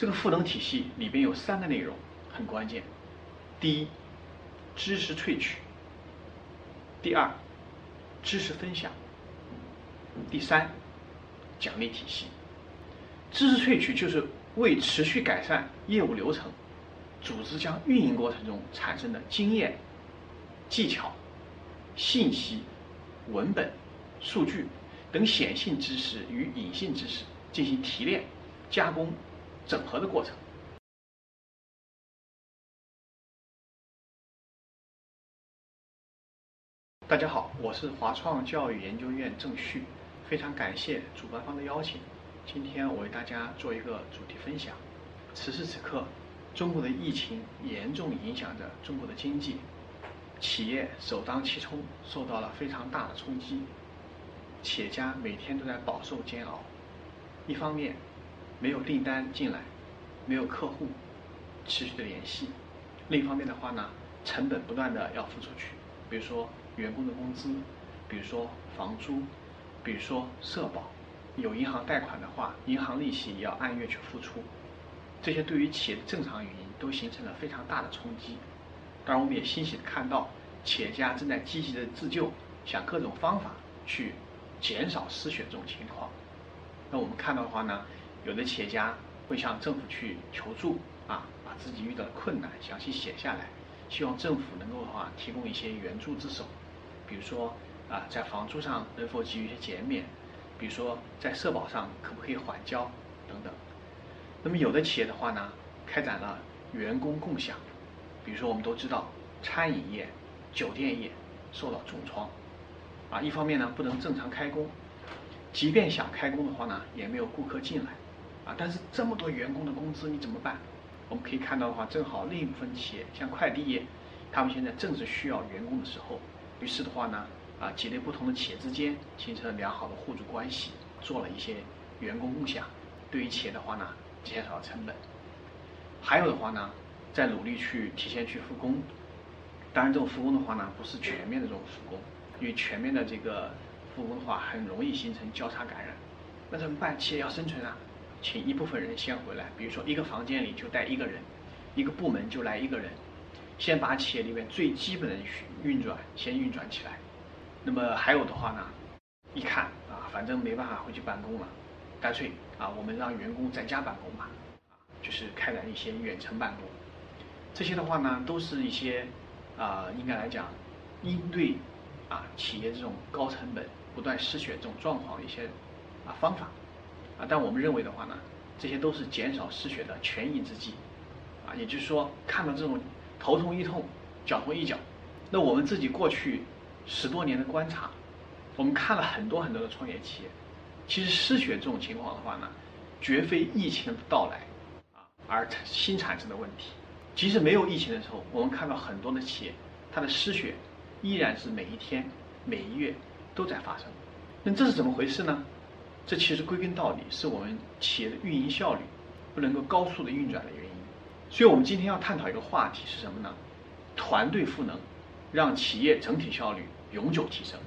这个赋能体系里边有三个内容很关键：第一，知识萃取；第二，知识分享；第三，奖励体系。知识萃取就是为持续改善业务流程、组织将运营过程中产生的经验、技巧、信息、文本、数据等显性知识与隐性知识进行提炼、加工、整合的过程。大家好，我是华创教育研究院郑旭，非常感谢主办方的邀请。今天我为大家做一个主题分享。此时此刻，中国的疫情严重影响着中国的经济，企业首当其冲受到了非常大的冲击，企业家每天都在饱受煎熬。一方面，没有订单进来，没有客户持续的联系；另一方面的话呢，成本不断的要付出去，比如说。员工的工资，比如说房租，比如说社保，有银行贷款的话，银行利息也要按月去付出，这些对于企业的正常运营都形成了非常大的冲击。当然，我们也欣喜的看到，企业家正在积极的自救，想各种方法去减少失血这种情况。那我们看到的话呢，有的企业家会向政府去求助，啊，把自己遇到的困难详细写下来，希望政府能够的话提供一些援助之手。比如说啊，在房租上能否给予一些减免？比如说在社保上可不可以缓交等等？那么有的企业的话呢，开展了员工共享。比如说我们都知道，餐饮业、酒店业受到重创，啊，一方面呢不能正常开工，即便想开工的话呢，也没有顾客进来，但是这么多员工的工资你怎么办？我们可以看到的话，正好另一部分企业像快递业，他们现在正是需要员工的时候。于是的话呢，啊，几类不同的企业之间形成了良好的互助关系，做了一些员工共享，对于企业的话呢，减少了成本。还有的话呢，在努力去提前去复工。当然，这种复工的话呢，不是全面的这种复工，因为全面的这个复工的话，很容易形成交叉感染。那怎么办？企业要生存啊，请一部分人先回来，比如说一个房间里就带一个人，一个部门就来一个人。先把企业里面最基本的运转先运转起来，那么还有的话呢，一看啊，反正没办法回去办公了，干脆啊，我们让员工在家办公吧，就是开展一些远程办公，这些的话呢，都是一些啊，应该来讲，应对啊企业这种高成本、不断失血这种状况的一些啊方法，但我们认为的话呢，这些都是减少失血的权宜之计，啊，也就是说看到这种。头痛一痛，脚痛一脚。那我们自己过去十多年的观察，我们看了很多很多的创业企业，其实失血这种情况的话呢，绝非疫情的到来啊而新产生的问题。即使没有疫情的时候，我们看到很多的企业，它的失血依然是每一天、每一月都在发生。那这是怎么回事呢？这其实归根到底是我们企业的运营效率不能够高速的运转的原因。所以我们今天要探讨一个话题是什么呢？团队赋能，让企业整体效率永久提升。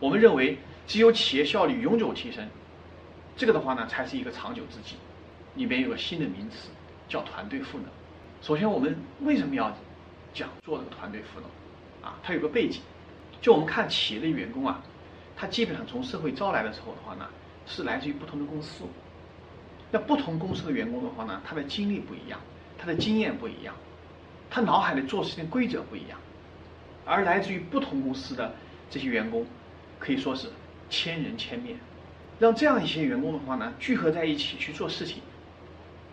我们认为，只有企业效率永久提升，这个的话呢，才是一个长久之计。里边有个新的名词，叫团队赋能。首先，我们为什么要讲做这个团队赋能？啊，它有个背景。就我们看企业的员工啊，他基本上从社会招来的时候的话呢，是来自于不同的公司。那不同公司的员工的话呢，他的经历不一样。他的经验不一样，他脑海里做事情规则不一样，而来自于不同公司的这些员工，可以说是千人千面，让这样一些员工的话呢聚合在一起去做事情，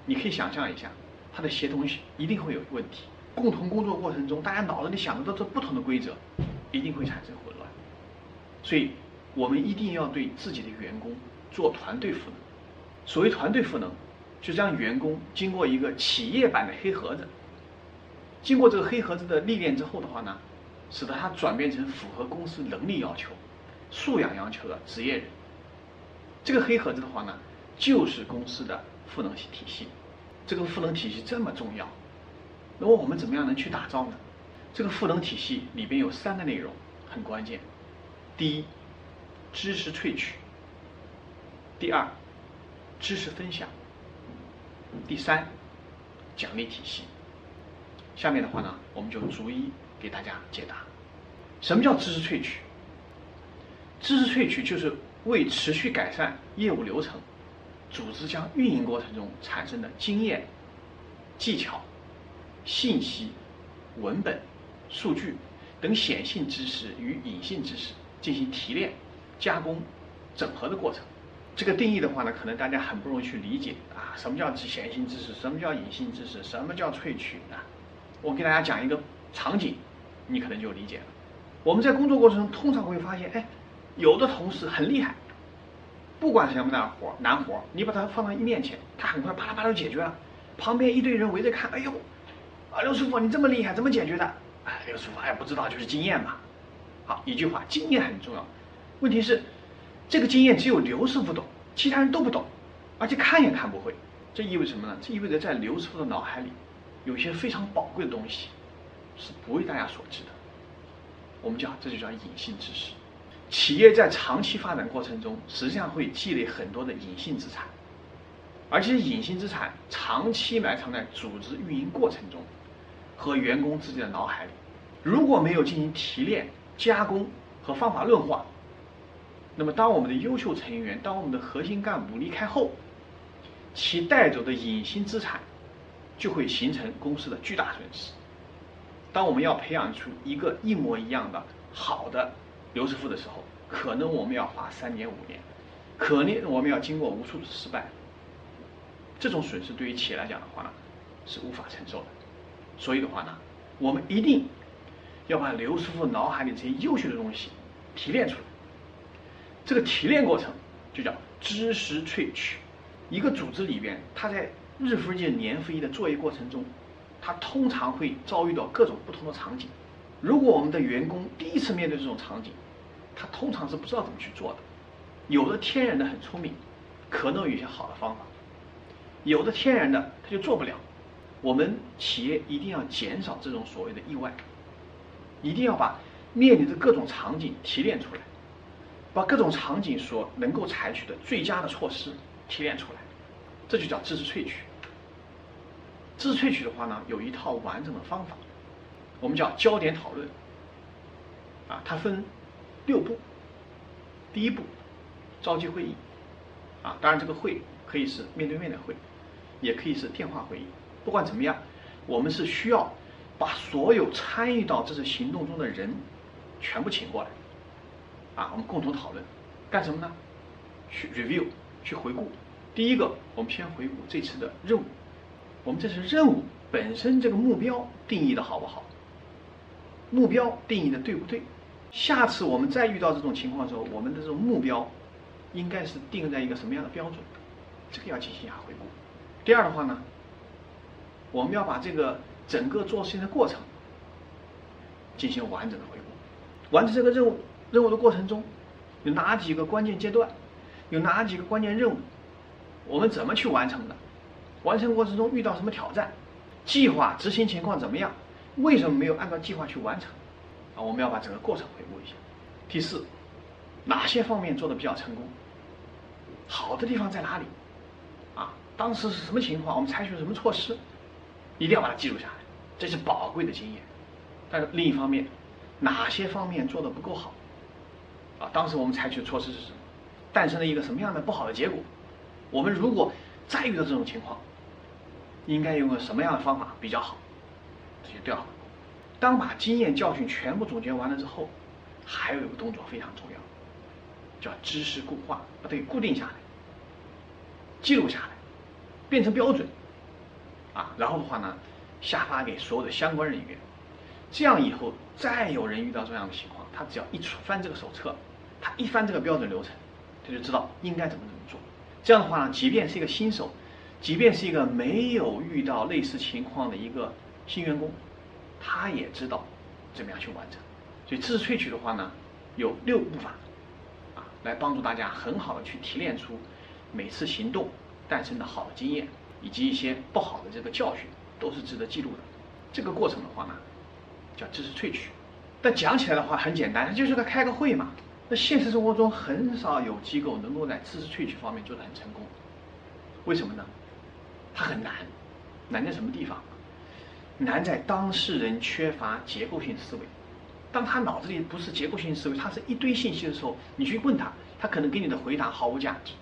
你可以想象一下，他的协同性一定会有问题。共同工作过程中，大家脑子里想的都是不同的规则，一定会产生混乱。所以，我们一定要对自己的员工做团队赋能。所谓团队赋能。就是让员工经过一个企业版的黑盒子，经过这个黑盒子的历练之后的话呢，使得他转变成符合公司能力要求、素养要求的职业人。这个黑盒子的话呢，就是公司的赋能体系。这个赋能体系这么重要，那么我们怎么样能去打造呢？这个赋能体系里边有三个内容很关键：第一，知识萃取；第二，知识分享。第三，奖励体系。下面的话呢，我们就逐一给大家解答。什么叫知识萃取？知识萃取就是为持续改善业务流程、组织将运营过程中产生的经验、技巧、信息、文本、数据等显性知识与隐性知识进行提炼、加工、整合的过程。这个定义的话呢，可能大家很不容易去理解啊，什么叫显性知识？什么叫隐性知识？什么叫萃取啊？我给大家讲一个场景，你可能就理解了。我们在工作过程中通常会发现，哎，有的同事很厉害，不管什么难活难活，你把它放到一面前，他很快啪啦啪啦解决了。旁边一堆人围着看，哎呦，啊刘师傅你这么厉害，怎么解决的？哎，刘师傅哎不知道，就是经验嘛。好，一句话，经验很重要。问题是。这个经验只有刘师傅懂，其他人都不懂，而且看也看不会。这意味着什么呢？这意味着在刘师傅的脑海里，有些非常宝贵的东西是不为大家所知的。我们讲这就叫隐性知识。企业在长期发展过程中，实际上会积累很多的隐性资产，而且隐性资产长期埋藏在组织运营过程中和员工自己的脑海里。如果没有进行提炼、加工和方法论化，那么，当我们的优秀成员，当我们的核心干部离开后，其带走的隐形资产就会形成公司的巨大损失。当我们要培养出一个一模一样的好的刘师傅的时候，可能我们要花三年五年，可能我们要经过无数的失败。这种损失对于企业来讲的话呢，是无法承受的。所以的话呢，我们一定要把刘师傅脑海里这些优秀的东西提炼出来。这个提炼过程就叫知识萃取。一个组织里边，它在日复一日、年复一日的作业过程中，它通常会遭遇到各种不同的场景。如果我们的员工第一次面对这种场景，他通常是不知道怎么去做的。有的天然的很聪明，可能有一些好的方法；有的天然的他就做不了。我们企业一定要减少这种所谓的意外，一定要把面临的各种场景提炼出来。把各种场景所能够采取的最佳的措施提炼出来，这就叫知识萃取。知识萃取的话呢，有一套完整的方法，我们叫焦点讨论。啊，它分六步。第一步，召集会议。啊，当然这个会可以是面对面的会，也可以是电话会议。不管怎么样，我们是需要把所有参与到这次行动中的人全部请过来。啊，我们共同讨论，干什么呢？去 review，去回顾。第一个，我们先回顾这次的任务。我们这次任务本身这个目标定义的好不好？目标定义的对不对？下次我们再遇到这种情况的时候，我们的这种目标应该是定在一个什么样的标准？这个要进行一下回顾。第二的话呢，我们要把这个整个做事情的过程进行完整的回顾，完成这个任务。任务的过程中，有哪几个关键阶段？有哪几个关键任务？我们怎么去完成的？完成过程中遇到什么挑战？计划执行情况怎么样？为什么没有按照计划去完成？啊，我们要把整个过程回顾一下。第四，哪些方面做的比较成功？好的地方在哪里？啊，当时是什么情况？我们采取了什么措施？一定要把它记录下来，这是宝贵的经验。但是另一方面，哪些方面做的不够好？啊，当时我们采取的措施是什么？诞生了一个什么样的不好的结果？我们如果再遇到这种情况，应该用个什么样的方法比较好？这些都要。当把经验教训全部总结完了之后，还有一个动作非常重要，叫知识固化，把它给固定下来，记录下来，变成标准。啊，然后的话呢，下发给所有的相关人员，这样以后再有人遇到这样的情况。他只要一翻这个手册，他一翻这个标准流程，他就知道应该怎么怎么做。这样的话呢，即便是一个新手，即便是一个没有遇到类似情况的一个新员工，他也知道怎么样去完成。所以知识萃取的话呢，有六步法，啊，来帮助大家很好的去提炼出每次行动诞生的好的经验，以及一些不好的这个教训，都是值得记录的。这个过程的话呢，叫知识萃取。但讲起来的话很简单，就是个开个会嘛。那现实生活中很少有机构能够在知识萃取方面做得很成功，为什么呢？它很难，难在什么地方？难在当事人缺乏结构性思维。当他脑子里不是结构性思维，他是一堆信息的时候，你去问他，他可能给你的回答毫无价值。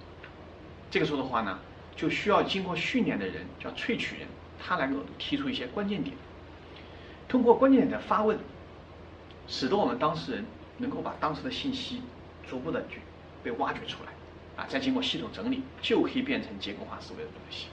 这个时候的话呢，就需要经过训练的人，叫萃取人，他能够提出一些关键点，通过关键点的发问，使得我们当事人能够把当时的信息逐步的去被挖掘出来，啊，再经过系统整理，就可以变成结构化思维的东西。